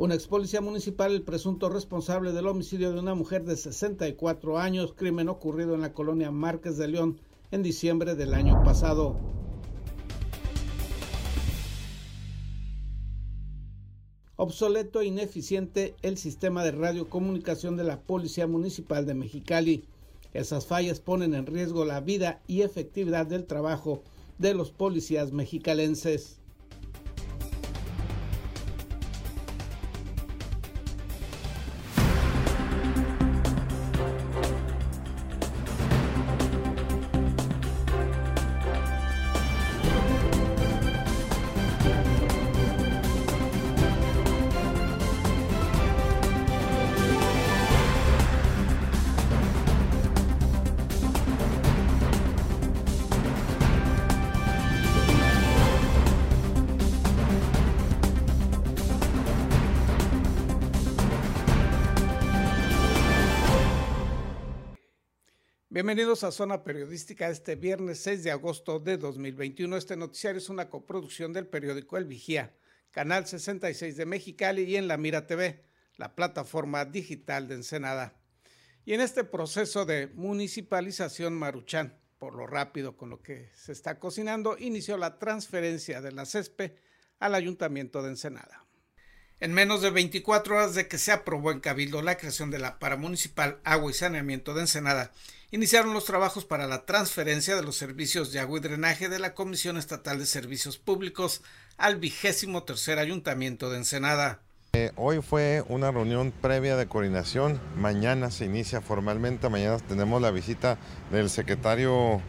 Un ex policía municipal, el presunto responsable del homicidio de una mujer de 64 años, crimen ocurrido en la colonia Márquez de León en diciembre del año pasado. Obsoleto e ineficiente el sistema de radiocomunicación de la Policía Municipal de Mexicali. Esas fallas ponen en riesgo la vida y efectividad del trabajo de los policías mexicalenses. Bienvenidos a Zona Periodística este viernes 6 de agosto de 2021. Este noticiario es una coproducción del periódico El Vigía, Canal 66 de Mexicali y en La Mira TV, la plataforma digital de Ensenada. Y en este proceso de municipalización Maruchán, por lo rápido con lo que se está cocinando, inició la transferencia de la CESPE al Ayuntamiento de Ensenada. En menos de 24 horas de que se aprobó en Cabildo la creación de la Paramunicipal Agua y Saneamiento de Ensenada, iniciaron los trabajos para la transferencia de los servicios de agua y drenaje de la Comisión Estatal de Servicios Públicos al vigésimo tercer Ayuntamiento de Ensenada. Eh, hoy fue una reunión previa de coordinación, mañana se inicia formalmente, mañana tenemos la visita del secretario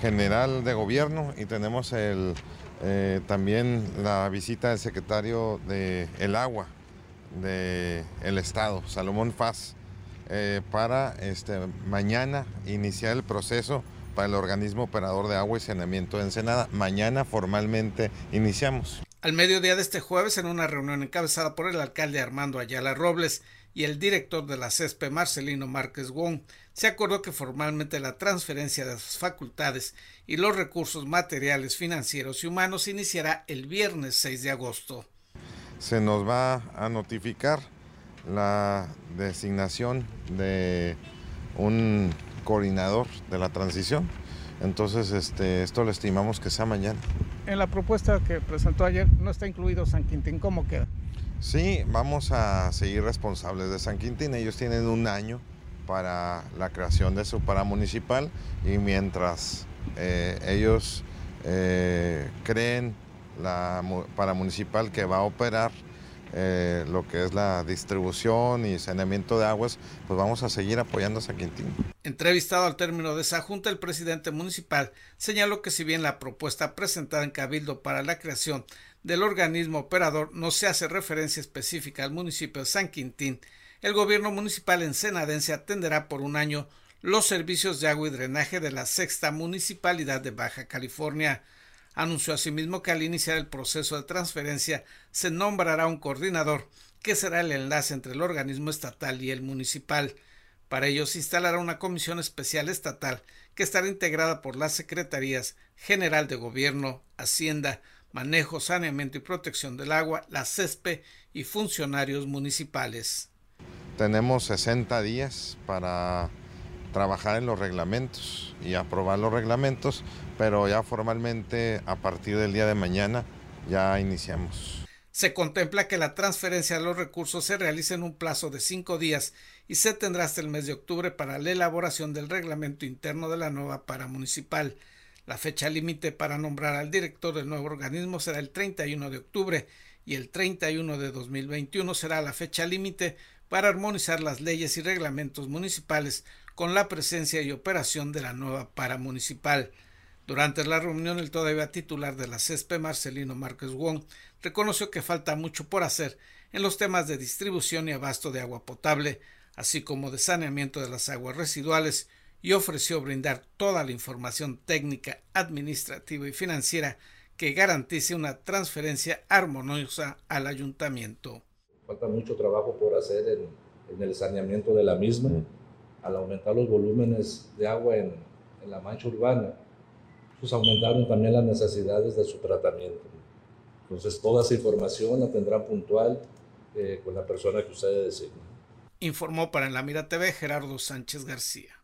general de gobierno y tenemos eh, también la visita del secretario del el agua del estado, Salomón Faz. Eh, para este, mañana iniciar el proceso para el organismo operador de agua y saneamiento de Ensenada. Mañana formalmente iniciamos. Al mediodía de este jueves, en una reunión encabezada por el alcalde Armando Ayala Robles y el director de la CESPE, Marcelino Márquez Wong, se acordó que formalmente la transferencia de sus facultades y los recursos materiales, financieros y humanos iniciará el viernes 6 de agosto. Se nos va a notificar la designación de un coordinador de la transición. Entonces, este, esto lo estimamos que sea mañana. En la propuesta que presentó ayer no está incluido San Quintín, ¿cómo queda? Sí, vamos a seguir responsables de San Quintín. Ellos tienen un año para la creación de su paramunicipal y mientras eh, ellos eh, creen la paramunicipal que va a operar, eh, lo que es la distribución y saneamiento de aguas, pues vamos a seguir apoyando a San Quintín. Entrevistado al término de esa junta, el presidente municipal señaló que si bien la propuesta presentada en Cabildo para la creación del organismo operador no se hace referencia específica al municipio de San Quintín, el gobierno municipal en Senadense atenderá por un año los servicios de agua y drenaje de la sexta municipalidad de Baja California. Anunció asimismo que al iniciar el proceso de transferencia se nombrará un coordinador que será el enlace entre el organismo estatal y el municipal. Para ello se instalará una comisión especial estatal que estará integrada por las Secretarías General de Gobierno, Hacienda, Manejo, Saneamiento y Protección del Agua, la CESPE y funcionarios municipales. Tenemos 60 días para trabajar en los reglamentos y aprobar los reglamentos pero ya formalmente a partir del día de mañana ya iniciamos. Se contempla que la transferencia de los recursos se realice en un plazo de cinco días y se tendrá hasta el mes de octubre para la elaboración del reglamento interno de la nueva paramunicipal. La fecha límite para nombrar al director del nuevo organismo será el 31 de octubre y el 31 de 2021 será la fecha límite para armonizar las leyes y reglamentos municipales con la presencia y operación de la nueva paramunicipal. Durante la reunión, el todavía titular de la CESPE, Marcelino Márquez Wong, reconoció que falta mucho por hacer en los temas de distribución y abasto de agua potable, así como de saneamiento de las aguas residuales, y ofreció brindar toda la información técnica, administrativa y financiera que garantice una transferencia armoniosa al ayuntamiento. Falta mucho trabajo por hacer en, el saneamiento de la misma, al aumentar los volúmenes de agua en la mancha urbana pues aumentaron también las necesidades de su tratamiento. Entonces toda esa información la tendrán puntual eh, con la persona que usted designa. Informó para En la Mira TV Gerardo Sánchez García.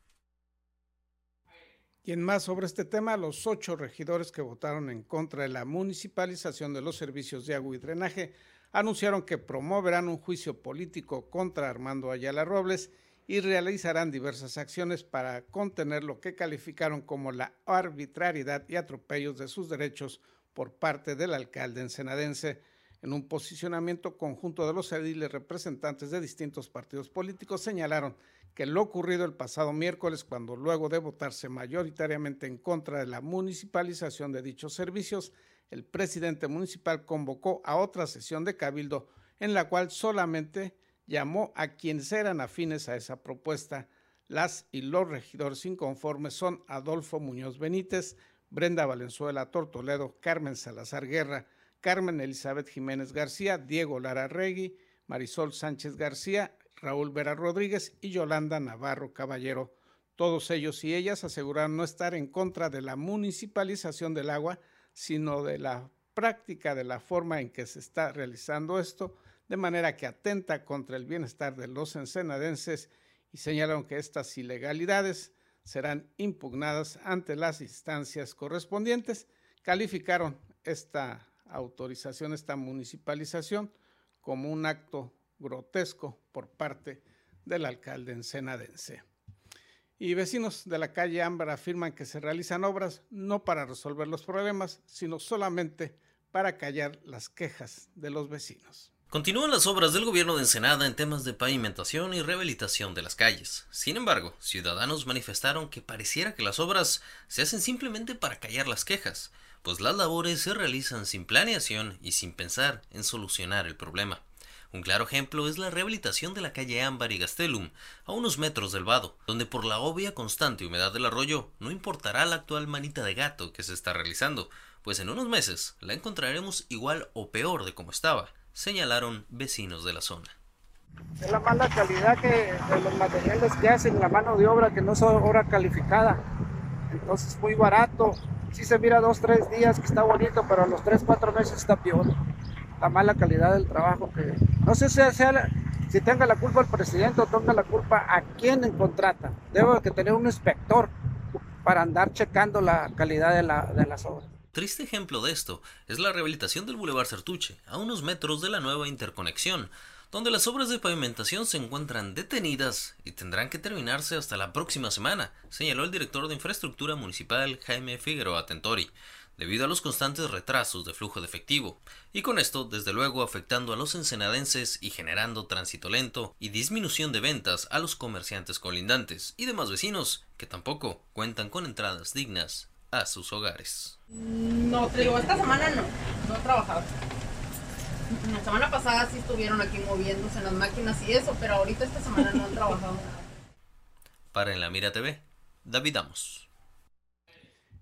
Y en más sobre este tema, los ocho regidores que votaron en contra de la municipalización de los servicios de agua y drenaje anunciaron que promoverán un juicio político contra Armando Ayala Robles y realizarán diversas acciones para contener lo que calificaron como la arbitrariedad y atropellos de sus derechos por parte del alcalde ensenadense. En un posicionamiento conjunto de los ediles representantes de distintos partidos políticos señalaron que lo ocurrido el pasado miércoles, cuando luego de votarse mayoritariamente en contra de la municipalización de dichos servicios, el presidente municipal convocó a otra sesión de cabildo en la cual solamente llamó a quienes eran afines a esa propuesta. Las y los regidores inconformes son Adolfo Muñoz Benítez, Brenda Valenzuela Tortoledo, Carmen Salazar Guerra, Carmen Elizabeth Jiménez García, Diego Lara Regui, Marisol Sánchez García, Raúl Vera Rodríguez y Yolanda Navarro Caballero. Todos ellos y ellas aseguraron no estar en contra de la municipalización del agua, sino de la práctica de la forma en que se está realizando esto, de manera que atenta contra el bienestar de los ensenadenses y señalaron que estas ilegalidades serán impugnadas ante las instancias correspondientes. Calificaron esta autorización, esta municipalización, como un acto grotesco por parte del alcalde ensenadense. Y vecinos de la calle Ámbar afirman que se realizan obras no para resolver los problemas, sino solamente para callar las quejas de los vecinos. Continúan las obras del gobierno de Ensenada en temas de pavimentación y rehabilitación de las calles. Sin embargo, ciudadanos manifestaron que pareciera que las obras se hacen simplemente para callar las quejas, pues las labores se realizan sin planeación y sin pensar en solucionar el problema. Un claro ejemplo es la rehabilitación de la calle Ámbar y Gastelum, a unos metros del vado, donde por la obvia constante humedad del arroyo no importará la actual manita de gato que se está realizando, pues en unos meses la encontraremos igual o peor de como estaba, señalaron vecinos de la zona. Es la mala calidad que, de los materiales que hacen, la mano de obra que no es obra calificada. Entonces muy barato. Sí se mira dos, tres días que está bonito, pero a los tres, cuatro meses está peor. La mala calidad del trabajo que... No sé si, sea, si tenga la culpa el presidente o tenga la culpa a quien contrata. Debe que tener un inspector para andar checando la calidad de, la, de las obras. Triste ejemplo de esto es la rehabilitación del Boulevard Sertuche, a unos metros de la nueva interconexión, donde las obras de pavimentación se encuentran detenidas y tendrán que terminarse hasta la próxima semana, señaló el director de infraestructura municipal Jaime Figueroa Tentori, debido a los constantes retrasos de flujo de efectivo, y con esto, desde luego, afectando a los ensenadenses y generando tránsito lento y disminución de ventas a los comerciantes colindantes y demás vecinos que tampoco cuentan con entradas dignas a sus hogares. No, te digo, esta semana no, no he trabajado. La semana pasada sí estuvieron aquí moviéndose en las máquinas y eso, pero ahorita esta semana no han trabajado Para En la Mira TV, David Amos.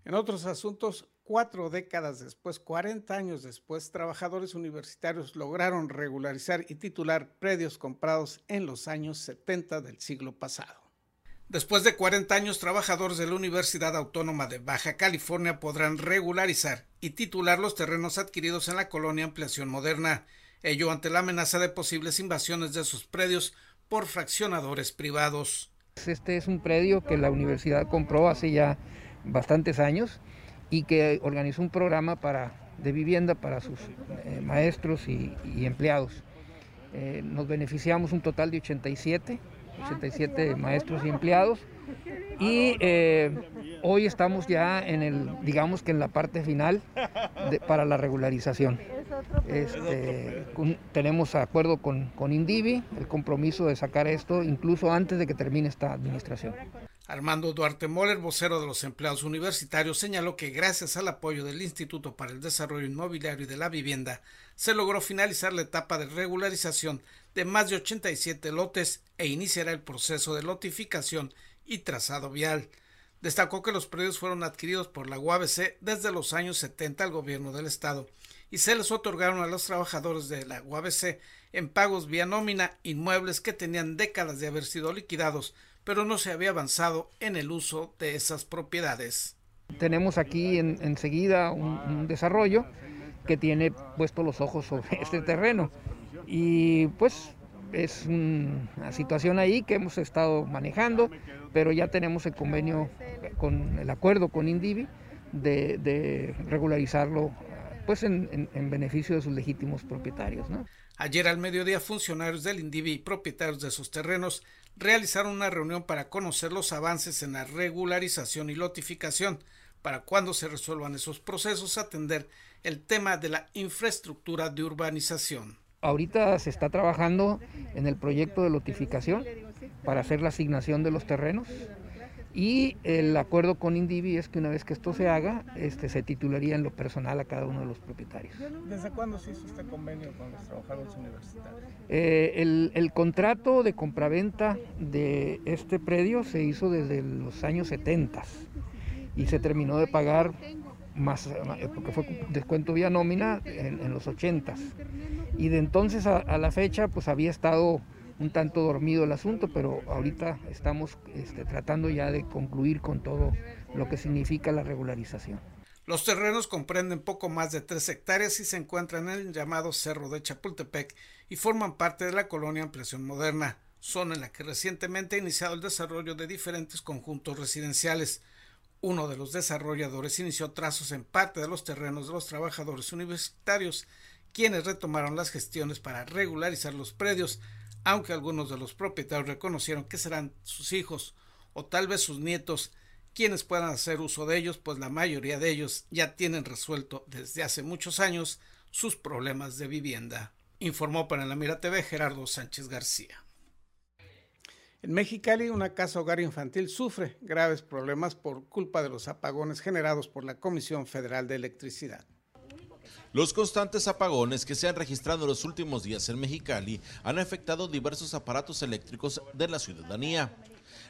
En otros asuntos, cuatro décadas después, 40 años después, trabajadores universitarios lograron regularizar y titular predios comprados en los años 70 del siglo pasado. Después de 40 años, trabajadores de la Universidad Autónoma de Baja California podrán regularizar y titular los terrenos adquiridos en la colonia Ampliación Moderna, ello ante la amenaza de posibles invasiones de sus predios por fraccionadores privados. Este es un predio que la universidad compró hace ya bastantes años y que organizó un programa para, de vivienda para sus eh, maestros y, empleados. Eh, nos beneficiamos un total de 87 87 maestros y empleados. Y eh, hoy estamos ya en el, digamos que en la parte final para la regularización. Este, tenemos acuerdo con, con Indivi, el compromiso de sacar esto incluso antes de que termine esta administración. Armando Duarte Moller, vocero de los empleados universitarios, señaló que gracias al apoyo del Instituto para el Desarrollo Inmobiliario y de la Vivienda, se logró finalizar la etapa de regularización de más de 87 lotes e iniciará el proceso de lotificación y trazado vial. Destacó que los predios fueron adquiridos por la UABC desde los años 70 al gobierno del estado y se les otorgaron a los trabajadores de la UABC en pagos vía nómina inmuebles que tenían décadas de haber sido liquidados, pero no se había avanzado en el uso de esas propiedades. Tenemos aquí enseguida un desarrollo que tiene puesto los ojos sobre este terreno Y pues es una situación ahí que hemos estado manejando, pero ya tenemos el convenio con el acuerdo con Indivi de, regularizarlo pues en, beneficio de sus legítimos propietarios. Ayer al mediodía funcionarios del Indivi y propietarios de sus terrenos realizaron una reunión para conocer los avances en la regularización y lotificación para cuando se resuelvan esos procesos atender el tema de la infraestructura de urbanización. Ahorita se está trabajando en el proyecto de lotificación para hacer la asignación de los terrenos y el acuerdo con Indivi es que una vez que esto se haga, este, se titularía en lo personal a cada uno de los propietarios. ¿Desde cuándo se hizo este convenio con los trabajadores universitarios? Eh, el, el, contrato de compraventa de este predio se hizo desde los años 70 y se terminó de pagar más, porque fue descuento vía nómina en, los 80 y de entonces a, a la fecha pues había estado un tanto dormido el asunto, pero ahorita estamos este, tratando ya de concluir con todo lo que significa la regularización. Los terrenos comprenden poco más de tres hectáreas y se encuentran en el llamado Cerro de Chapultepec y forman parte de la colonia Ampliación Moderna, zona en la que recientemente ha iniciado el desarrollo de diferentes conjuntos residenciales. Uno de los desarrolladores inició trazos en parte de los terrenos de los trabajadores universitarios, quienes retomaron las gestiones para regularizar los predios aunque algunos de los propietarios reconocieron que serán sus hijos o tal vez sus nietos quienes puedan hacer uso de ellos, pues la mayoría de ellos ya tienen resuelto desde hace muchos años sus problemas de vivienda. Informó para la Mira TV Gerardo Sánchez García. En Mexicali, una casa hogar infantil sufre graves problemas por culpa de los apagones generados por la Comisión Federal de Electricidad. Los constantes apagones que se han registrado en los últimos días en Mexicali han afectado diversos aparatos eléctricos de la ciudadanía.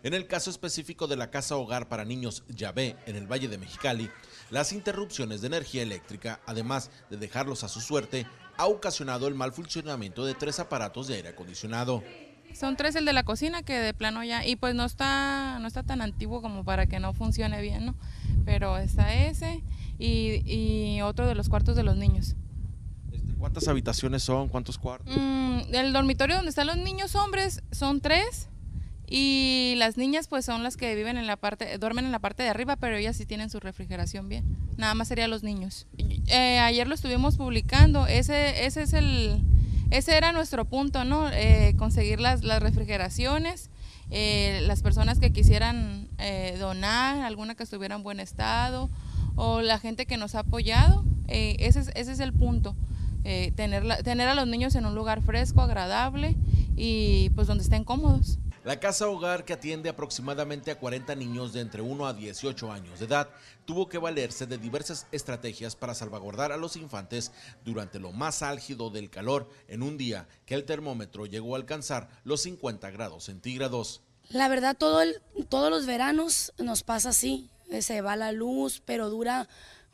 En el caso específico de la Casa Hogar para Niños Yabé en el Valle de Mexicali, las interrupciones de energía eléctrica, además de dejarlos a su suerte, ha ocasionado el mal funcionamiento de tres aparatos de aire acondicionado. Son tres el de la cocina que de plano ya, y pues no está, no está tan antiguo como para que no funcione bien, ¿no? Pero está ese, y, otro de los cuartos de los niños. Este, ¿Cuántas habitaciones son? ¿Cuántos cuartos? Mm, el dormitorio donde están los niños hombres son tres y las niñas pues son las que viven en la parte, duermen en la parte de arriba, pero ellas sí tienen su refrigeración bien. Nada más serían los niños. Eh, ayer lo estuvimos publicando, ese, ese es el, ese era nuestro punto, ¿no? Eh, conseguir las, las refrigeraciones. Eh, las personas que quisieran donar, alguna que estuviera en buen estado, o la gente que nos ha apoyado. Eh, ese, es, ese es el punto. Eh, tener, tener a los niños en un lugar fresco, agradable y pues donde estén cómodos. La casa hogar que atiende aproximadamente a 40 niños de entre 1 a 18 años de edad tuvo que valerse de diversas estrategias para salvaguardar a los infantes durante lo más álgido del calor en un día que el termómetro llegó a alcanzar los 50 grados centígrados. La verdad, todo el, todos los veranos nos pasa así. Eh, se va la luz, pero dura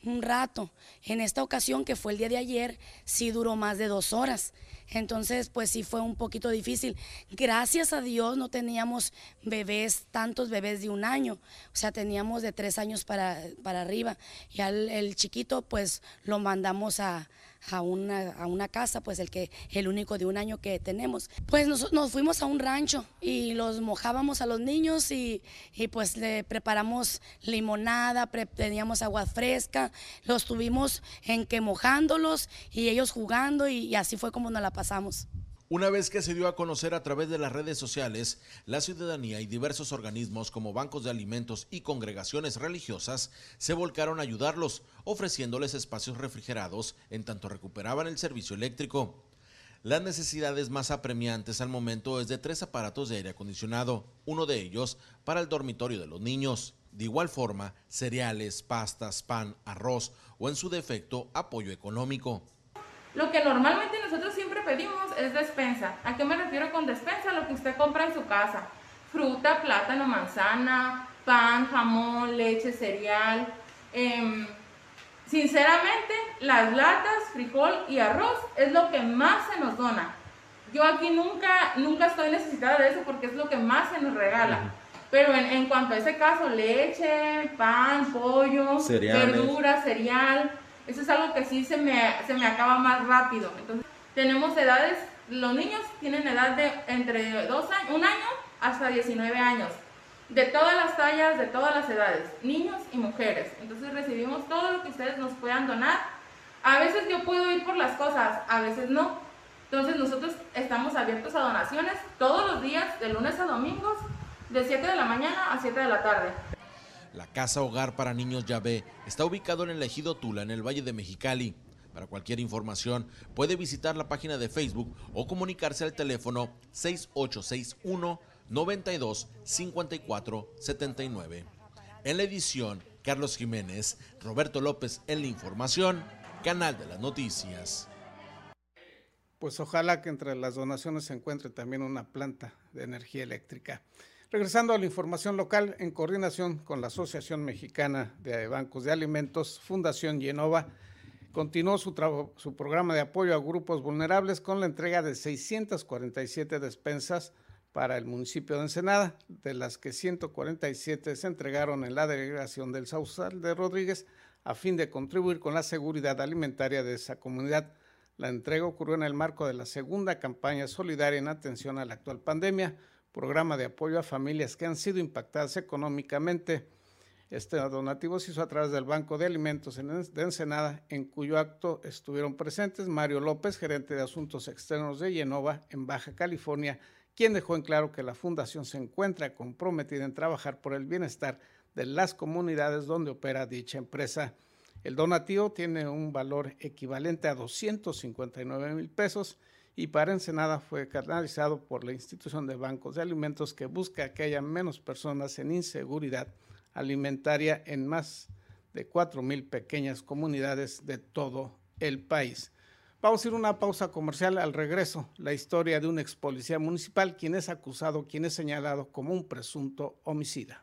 un rato. En esta ocasión, que fue el día de ayer, sí duró más de dos horas. Entonces, pues sí fue un poquito difícil. Gracias a Dios no teníamos bebés, tantos bebés de un año. O sea, teníamos de tres años para, para arriba. Y al el chiquito, pues lo mandamos a, a una, a una casa, pues el que el único de un año que tenemos. Pues nos, nos fuimos a un rancho y los mojábamos a los niños y, y pues le preparamos limonada, teníamos agua fresca, los tuvimos en que mojándolos y ellos jugando y, y así fue como nos la pasamos. Una vez que se dio a conocer a través de las redes sociales, la ciudadanía y diversos organismos como bancos de alimentos y congregaciones religiosas se volcaron a ayudarlos, ofreciéndoles espacios refrigerados en tanto recuperaban el servicio eléctrico. Las necesidades más apremiantes al momento es de tres aparatos de aire acondicionado, uno de ellos para el dormitorio de los niños. De igual forma, cereales, pastas, pan, arroz o en su defecto apoyo económico. Lo que normalmente nosotros pedimos es despensa. ¿A qué me refiero con despensa? Lo que usted compra en su casa. Fruta, plátano, manzana, pan, jamón, leche, cereal. Em, sinceramente, las latas, frijol y arroz es lo que más se nos dona. Yo aquí nunca, nunca estoy necesitada de eso porque es lo que más se nos regala. Pero en, cuanto a ese caso, leche, pan, pollo, verdura, cereal, eso es algo que sí se me, se me acaba más rápido. Entonces, tenemos edades los niños tienen edad de entre dos años, un año hasta 19 años, de todas las tallas, de todas las edades, niños y mujeres. Entonces recibimos todo lo que ustedes nos puedan donar. A veces yo puedo ir por las cosas, a veces no. Entonces nosotros estamos abiertos a donaciones todos los días, de lunes a domingos, de 7 de la mañana a 7 de la tarde. La Casa Hogar para Niños Yahvé está ubicado en el ejido Tula, en el Valle de Mexicali. Para cualquier información puede visitar la página de Facebook o comunicarse al teléfono 6861 92 54 79. En la edición, Carlos Jiménez, Roberto López en la información, Canal de las Noticias. Pues ojalá que entre las donaciones se encuentre también una planta de energía eléctrica. Regresando a la información local, en coordinación con la Asociación Mexicana de Bancos de Alimentos, Fundación Yenova, continuó su, programa de apoyo a grupos vulnerables con la entrega de 647 despensas para el municipio de Ensenada, de las que 147 se entregaron en la delegación del Sausal de Rodríguez a fin de contribuir con la seguridad alimentaria de esa comunidad. La entrega ocurrió en el marco de la segunda campaña solidaria en atención a la actual pandemia, programa de apoyo a familias que han sido impactadas económicamente. Este donativo se hizo a través del Banco de Alimentos de Ensenada, en cuyo acto estuvieron presentes Mario López, gerente de Asuntos Externos de Yenova, en Baja California, quien dejó en claro que la fundación se encuentra comprometida en trabajar por el bienestar de las comunidades donde opera dicha empresa. El donativo tiene un valor equivalente a 259 mil pesos y para Ensenada fue canalizado por la institución de bancos de alimentos que busca que haya menos personas en inseguridad alimentaria en más de 4 mil pequeñas comunidades de todo el país. Vamos a ir a una pausa comercial al regreso. La historia de un ex policía municipal quien es acusado, quien es señalado como un presunto homicida.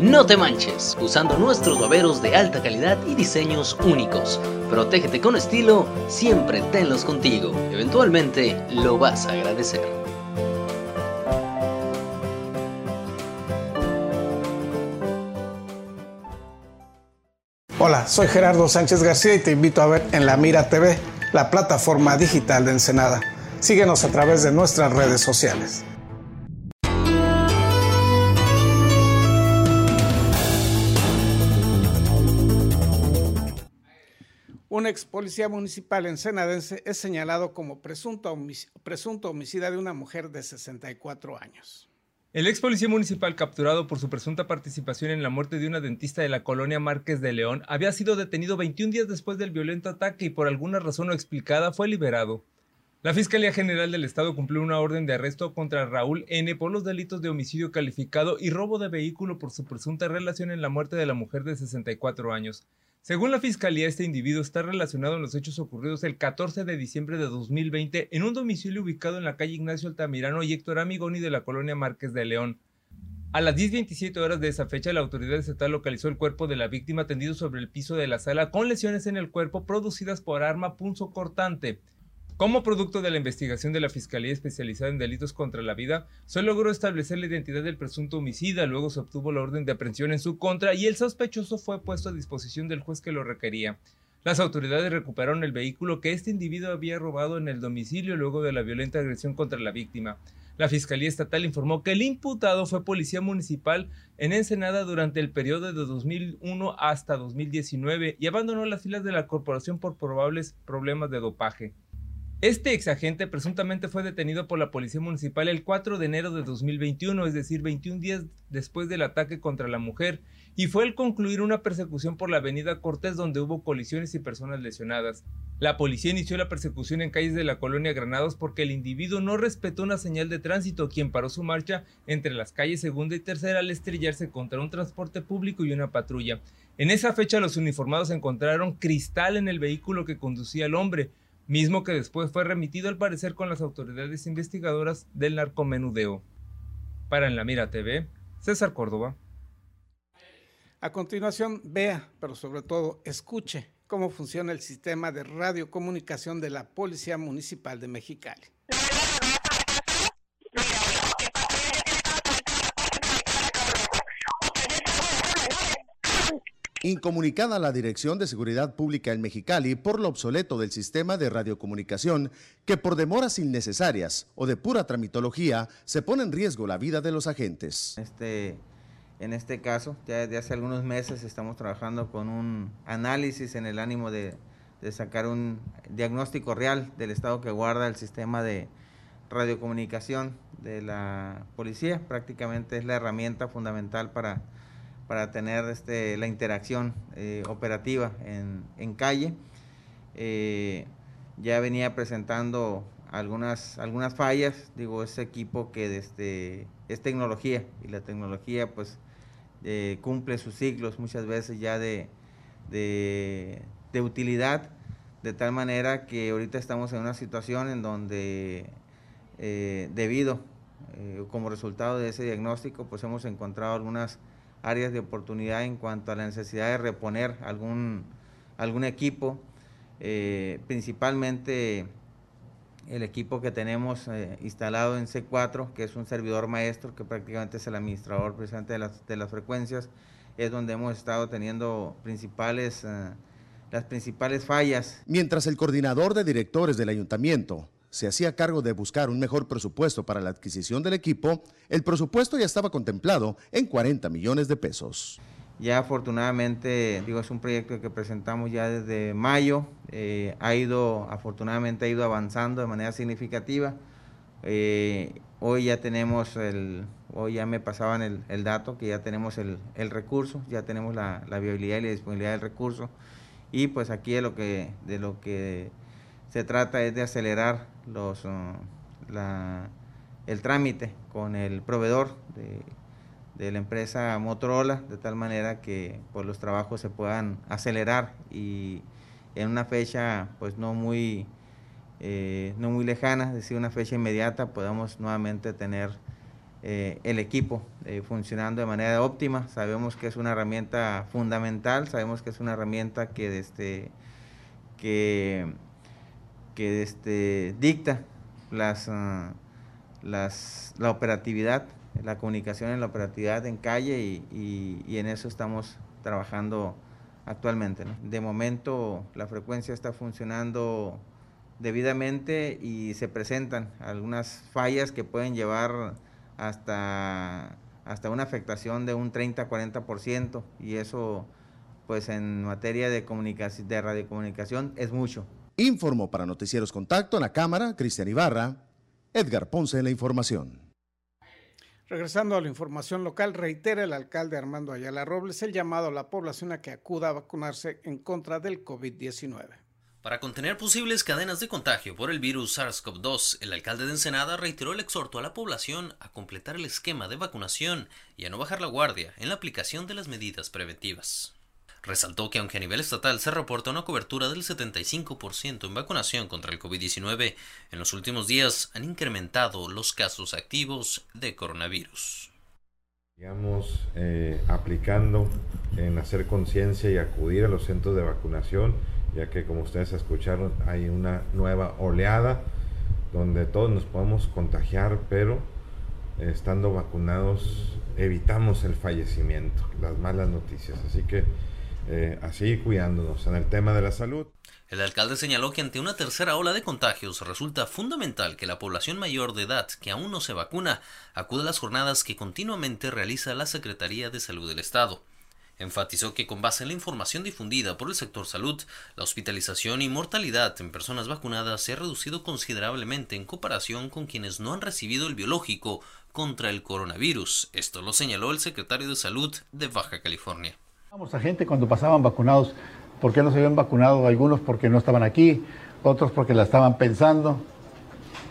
No te manches, usando nuestros baberos de alta calidad y diseños únicos. Protégete con estilo, siempre tenlos contigo. Eventualmente lo vas a agradecer. Hola, soy Gerardo Sánchez García y te invito a ver en La Mira TV, la plataforma digital de Ensenada. Síguenos a través de nuestras redes sociales. Ex policía municipal ensenadense es señalado como presunto, presunto homicida de una mujer de 64 años. El ex policía municipal capturado por su presunta participación en la muerte de una dentista de la colonia Márquez de León había sido detenido 21 días después del violento ataque y por alguna razón no explicada fue liberado. La Fiscalía General del Estado cumplió una orden de arresto contra Raúl N. por los delitos de homicidio calificado y robo de vehículo por su presunta relación en la muerte de la mujer de 64 años. Según la Fiscalía, este individuo está relacionado en los hechos ocurridos el 14 de diciembre de 2020 en un domicilio ubicado en la calle Ignacio Altamirano y Héctor Amigoni de la colonia Márquez de León. A las 10.27 horas de esa fecha, la autoridad estatal localizó el cuerpo de la víctima tendido sobre el piso de la sala con lesiones en el cuerpo producidas por arma punzo cortante. Como producto de la investigación de la Fiscalía Especializada en Delitos contra la Vida, se logró establecer la identidad del presunto homicida, luego se obtuvo la orden de aprehensión en su contra y el sospechoso fue puesto a disposición del juez que lo requería. Las autoridades recuperaron el vehículo que este individuo había robado en el domicilio luego de la violenta agresión contra la víctima. La Fiscalía Estatal informó que el imputado fue policía municipal en Ensenada durante el periodo de 2001 hasta 2019 y abandonó las filas de la corporación por probables problemas de dopaje. Este exagente presuntamente fue detenido por la Policía Municipal el 4 de enero de 2021, es decir, 21 días después del ataque contra la mujer, y fue al concluir una persecución por la avenida Cortés donde hubo colisiones y personas lesionadas. La policía inició la persecución en calles de la colonia Granados porque el individuo no respetó una señal de tránsito, quien paró su marcha entre las calles segunda y tercera al estrellarse contra un transporte público y una patrulla. En esa fecha los uniformados encontraron cristal en el vehículo que conducía al hombre, mismo que después fue remitido al parecer con las autoridades investigadoras del narcomenudeo. Para En la Mira TV, César Córdoba. A continuación, vea, pero sobre todo escuche cómo funciona el sistema de radiocomunicación de la Policía Municipal de Mexicali. Incomunicada la Dirección de Seguridad Pública en Mexicali por lo obsoleto del sistema de radiocomunicación que por demoras innecesarias o de pura tramitología se pone en riesgo la vida de los agentes. Este, en este caso, ya desde hace algunos meses estamos trabajando con un análisis en el ánimo de, de sacar un diagnóstico real del estado que guarda el sistema de radiocomunicación de la policía. Prácticamente es la herramienta fundamental para para tener este, la interacción eh, operativa en, en calle. Eh, ya venía presentando algunas, algunas fallas, digo, ese equipo que desde, es tecnología y la tecnología pues eh, cumple sus ciclos muchas veces ya de, de, de, utilidad, de tal manera que ahorita estamos en una situación en donde debido como resultado de ese diagnóstico pues hemos encontrado algunas áreas de oportunidad en cuanto a la necesidad de reponer algún, algún equipo, eh, principalmente el equipo que tenemos eh, instalado en C4, que es un servidor maestro, que prácticamente es el administrador precisamente de las, de las frecuencias, es donde hemos estado teniendo principales, eh, las principales fallas. Mientras el coordinador de directores del ayuntamiento se hacía cargo de buscar un mejor presupuesto para la adquisición del equipo, el presupuesto ya estaba contemplado en 40 millones de pesos. Ya afortunadamente, digo, es un proyecto que presentamos ya desde mayo, eh, ha ido, afortunadamente ha ido avanzando de manera significativa. Eh, hoy ya tenemos el, hoy ya me pasaban el, dato que ya tenemos el, recurso, ya tenemos la, la, viabilidad y la disponibilidad del recurso. Y pues aquí de lo que, de lo que se trata es de acelerar los, uh, el trámite con el proveedor de, la empresa Motorola, de tal manera que pues, los trabajos se puedan acelerar y en una fecha pues no muy, eh, no muy lejana, es decir, una fecha inmediata, podamos nuevamente tener eh, el equipo eh, funcionando de manera óptima. Sabemos que es una herramienta fundamental, sabemos que es una herramienta que, desde, que que este, dicta las, ah, las, la operatividad, la comunicación en la operatividad en calle y, y, en eso estamos trabajando actualmente. De momento la frecuencia está funcionando debidamente y se presentan algunas fallas que pueden llevar hasta, hasta una afectación de un 30-40% y eso pues en materia de, comunicación, de radiocomunicación es mucho. Informó para Noticieros Contacto en la Cámara, Cristian Ibarra, Edgar Ponce en la información. Regresando a la información local, reitera el alcalde Armando Ayala Robles el llamado a la población a que acuda a vacunarse en contra del COVID-19. Para contener posibles cadenas de contagio por el virus SARS-CoV-2, el alcalde de Ensenada reiteró el exhorto a la población a completar el esquema de vacunación y a no bajar la guardia en la aplicación de las medidas preventivas. Resaltó que aunque a nivel estatal se reporta una cobertura del 75% en vacunación contra el COVID-19, en los últimos días han incrementado los casos activos de coronavirus. Sigamos eh, aplicando en hacer conciencia y acudir a los centros de vacunación, ya que como ustedes escucharon hay una nueva oleada donde todos nos podemos contagiar, pero estando vacunados evitamos el fallecimiento, las malas noticias. Así que eh, a seguir cuidándonos en el tema de la salud. El alcalde señaló que ante una tercera ola de contagios resulta fundamental que la población mayor de edad que aún no se vacuna acude a las jornadas que continuamente realiza la Secretaría de Salud del Estado. Enfatizó que con base en la información difundida por el sector salud, la hospitalización y mortalidad en personas vacunadas se ha reducido considerablemente en comparación con quienes no han recibido el biológico contra el coronavirus. Esto lo señaló el secretario de Salud de Baja California. Vamos a gente cuando pasaban vacunados ¿Por qué no se habían vacunado algunos? Porque no estaban aquí, otros porque la estaban pensando.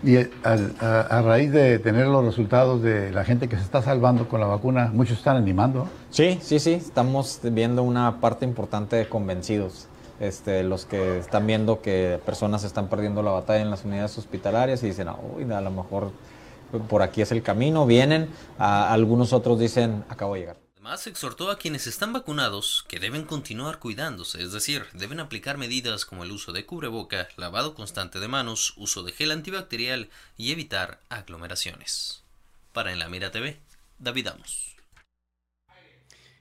Y eh, a, raíz de tener los resultados de la gente que se está salvando con la vacuna, muchos están animando. Sí, sí, sí, estamos viendo una parte importante de convencidos. Este, los que están viendo que personas están perdiendo la batalla en las unidades hospitalarias y dicen, uy, a lo mejor por aquí es el camino, vienen, algunos otros dicen, acabo de llegar. Además, exhortó a quienes están vacunados que deben continuar cuidándose, es decir, deben aplicar medidas como el uso de cubreboca, lavado constante de manos, uso de gel antibacterial y evitar aglomeraciones. Para En la Mira TV, David Amos.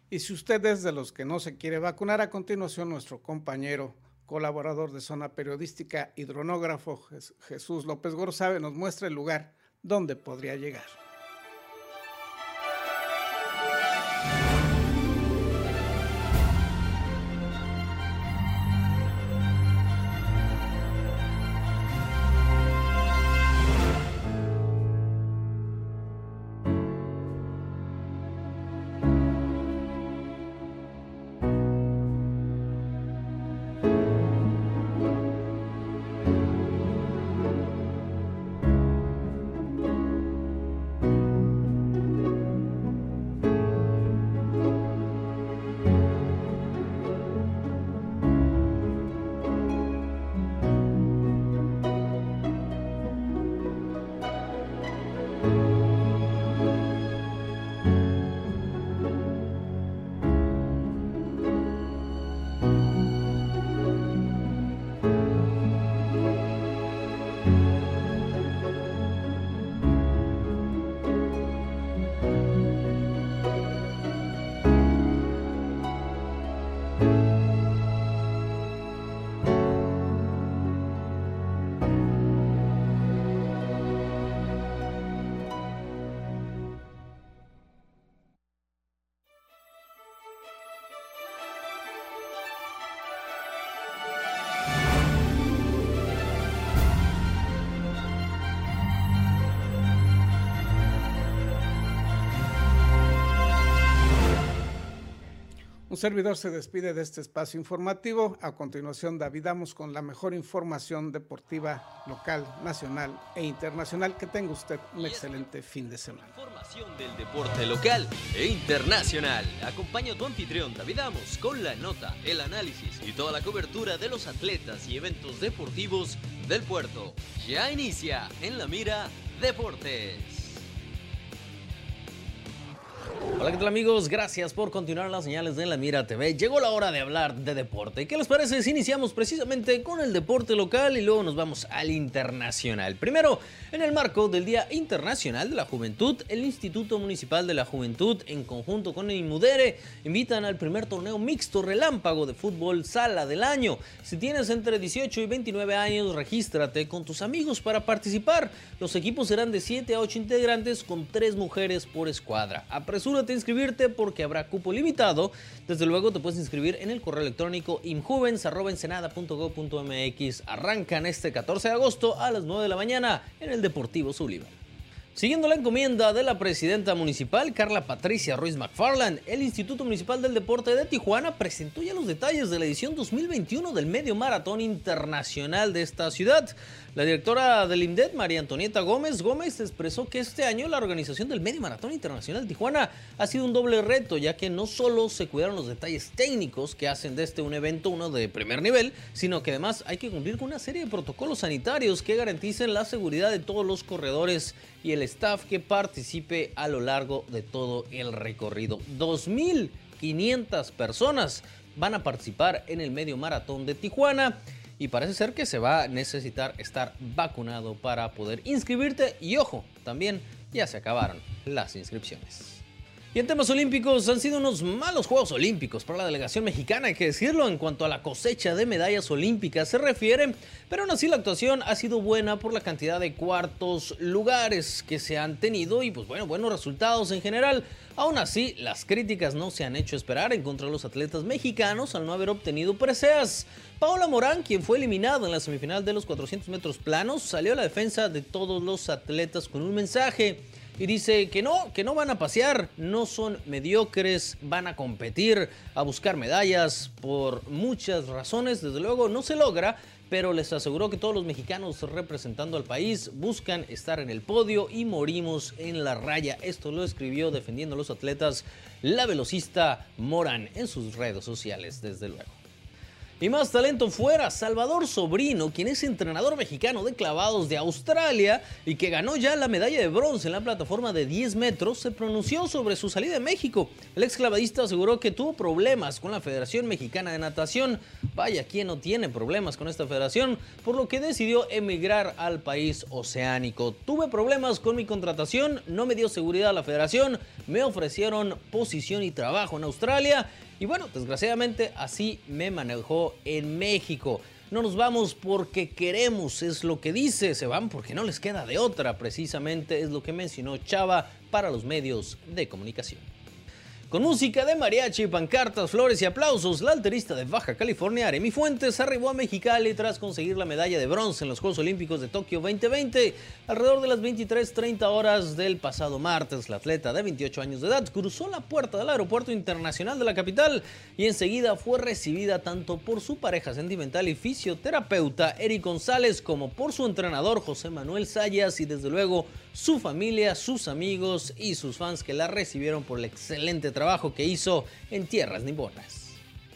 Y si usted es de los que no se quiere vacunar, a continuación nuestro compañero, colaborador de zona periodística, hidronógrafo Jesús López Gorzabe, nos muestra el lugar donde podría llegar. Servidor se despide de este espacio informativo. A continuación, David Damos con la mejor información deportiva local, nacional e internacional. Que tenga usted un excelente fin de semana. Información del deporte local e internacional. Acompaña a tu anfitrión David Damos con la nota, el análisis y toda la cobertura de los atletas y eventos deportivos del puerto. Ya inicia en la mira Deportes. Hola, ¿qué tal amigos? Gracias por continuar las señales de La Mira TV. Llegó la hora de hablar de deporte. ¿Qué les parece si iniciamos precisamente con el deporte local y luego nos vamos al internacional? Primero, en el marco del Día Internacional de la Juventud, el Instituto Municipal de la Juventud, en conjunto con el IMUDERE, invitan al primer torneo mixto relámpago de fútbol sala del año. Si tienes entre 18 y 29 años, regístrate con tus amigos para participar. Los equipos serán de 7 a 8 integrantes con 3 mujeres por escuadra. Apresúrate inscribirte porque habrá cupo limitado. Desde luego te puedes inscribir en el correo electrónico imjuvens.ensenada.gov.mx. Arrancan este 14 de agosto a las 9 de la mañana en el Deportivo Sullivan. Siguiendo la encomienda de la presidenta municipal, Carla Patricia Ruiz McFarland, el Instituto Municipal del Deporte de Tijuana presentó ya los detalles de la edición 2021 del Medio Maratón Internacional de esta ciudad. La directora del INDET, María Antonieta Gómez Gómez, expresó que este año la organización del Medio Maratón Internacional de Tijuana ha sido un doble reto, ya que no solo se cuidaron los detalles técnicos que hacen de este un evento uno de primer nivel, sino que además hay que cumplir con una serie de protocolos sanitarios que garanticen la seguridad de todos los corredores y el staff que participe a lo largo de todo el recorrido. 2.500 personas van a participar en el medio maratón de Tijuana y parece ser que se va a necesitar estar vacunado para poder inscribirte y ojo, también ya se acabaron las inscripciones. Y en temas olímpicos han sido unos malos Juegos Olímpicos para la delegación mexicana, hay que decirlo, en cuanto a la cosecha de medallas olímpicas se refiere, pero aún así la actuación ha sido buena por la cantidad de cuartos lugares que se han tenido y pues bueno, buenos resultados en general. Aún así, las críticas no se han hecho esperar en contra de los atletas mexicanos al no haber obtenido preseas. Paola Morán, quien fue eliminada en la semifinal de los 400 metros planos, salió a la defensa de todos los atletas con un mensaje y dice que no, que no van a pasear, no son mediocres, van a competir, a buscar medallas por muchas razones, desde luego no se logra, pero les aseguró que todos los mexicanos representando al país buscan estar en el podio y morimos en la raya. Esto lo escribió defendiendo a los atletas la velocista Morán en sus redes sociales, desde luego. Y más talento fuera, Salvador Sobrino, quien es entrenador mexicano de clavados de Australia y que ganó ya la medalla de bronce en la plataforma de 10 metros, se pronunció sobre su salida de México. El ex clavadista aseguró que tuvo problemas con la Federación Mexicana de Natación. Vaya, ¿quién no tiene problemas con esta federación? Por lo que decidió emigrar al país oceánico. Tuve problemas con mi contratación, no me dio seguridad la federación, me ofrecieron posición y trabajo en Australia y bueno, desgraciadamente así me manejó en México. No nos vamos porque queremos, es lo que dice, se van porque no les queda de otra, precisamente es lo que mencionó Chava para los medios de comunicación. Con música de mariachi, pancartas, flores y aplausos, la alterista de Baja California, Aremi Fuentes, arribó a Mexicali tras conseguir la medalla de bronce en los Juegos Olímpicos de Tokio 2020. Alrededor de las 23.30 horas del pasado martes, la atleta de 28 años de edad cruzó la puerta del Aeropuerto Internacional de la capital y enseguida fue recibida tanto por su pareja sentimental y fisioterapeuta Eric González como por su entrenador José Manuel Sayas y desde luego su familia, sus amigos y sus fans que la recibieron por el excelente trabajo que hizo en tierras niponas.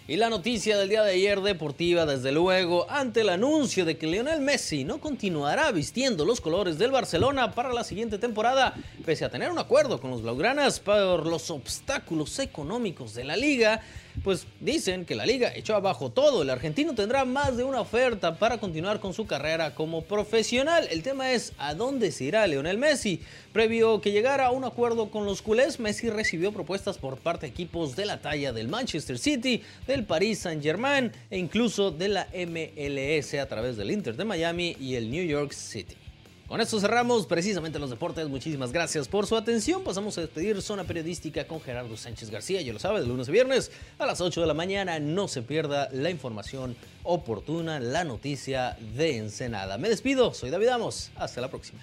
Y la noticia del día de ayer deportiva, desde luego, ante el anuncio de que Lionel Messi no continuará vistiendo los colores del Barcelona para la siguiente temporada, pese a tener un acuerdo con los Blaugranas por los obstáculos económicos de la liga, pues dicen que la liga echó abajo todo. El argentino tendrá más de una oferta para continuar con su carrera como profesional. El tema es a dónde se irá Lionel Messi. Previo que llegara a un acuerdo con los culés, Messi recibió propuestas por parte de equipos de la talla del Manchester City, del Paris Saint-Germain e incluso de la MLS a través del Inter de Miami y el New York City. Con esto cerramos precisamente los deportes. Muchísimas gracias por su atención. Pasamos a despedir Zona Periodística con Gerardo Sánchez García. Ya lo sabe, de lunes a viernes a las 8 de la mañana. No se pierda la información oportuna, la noticia de Ensenada. Me despido, soy David Amos. Hasta la próxima.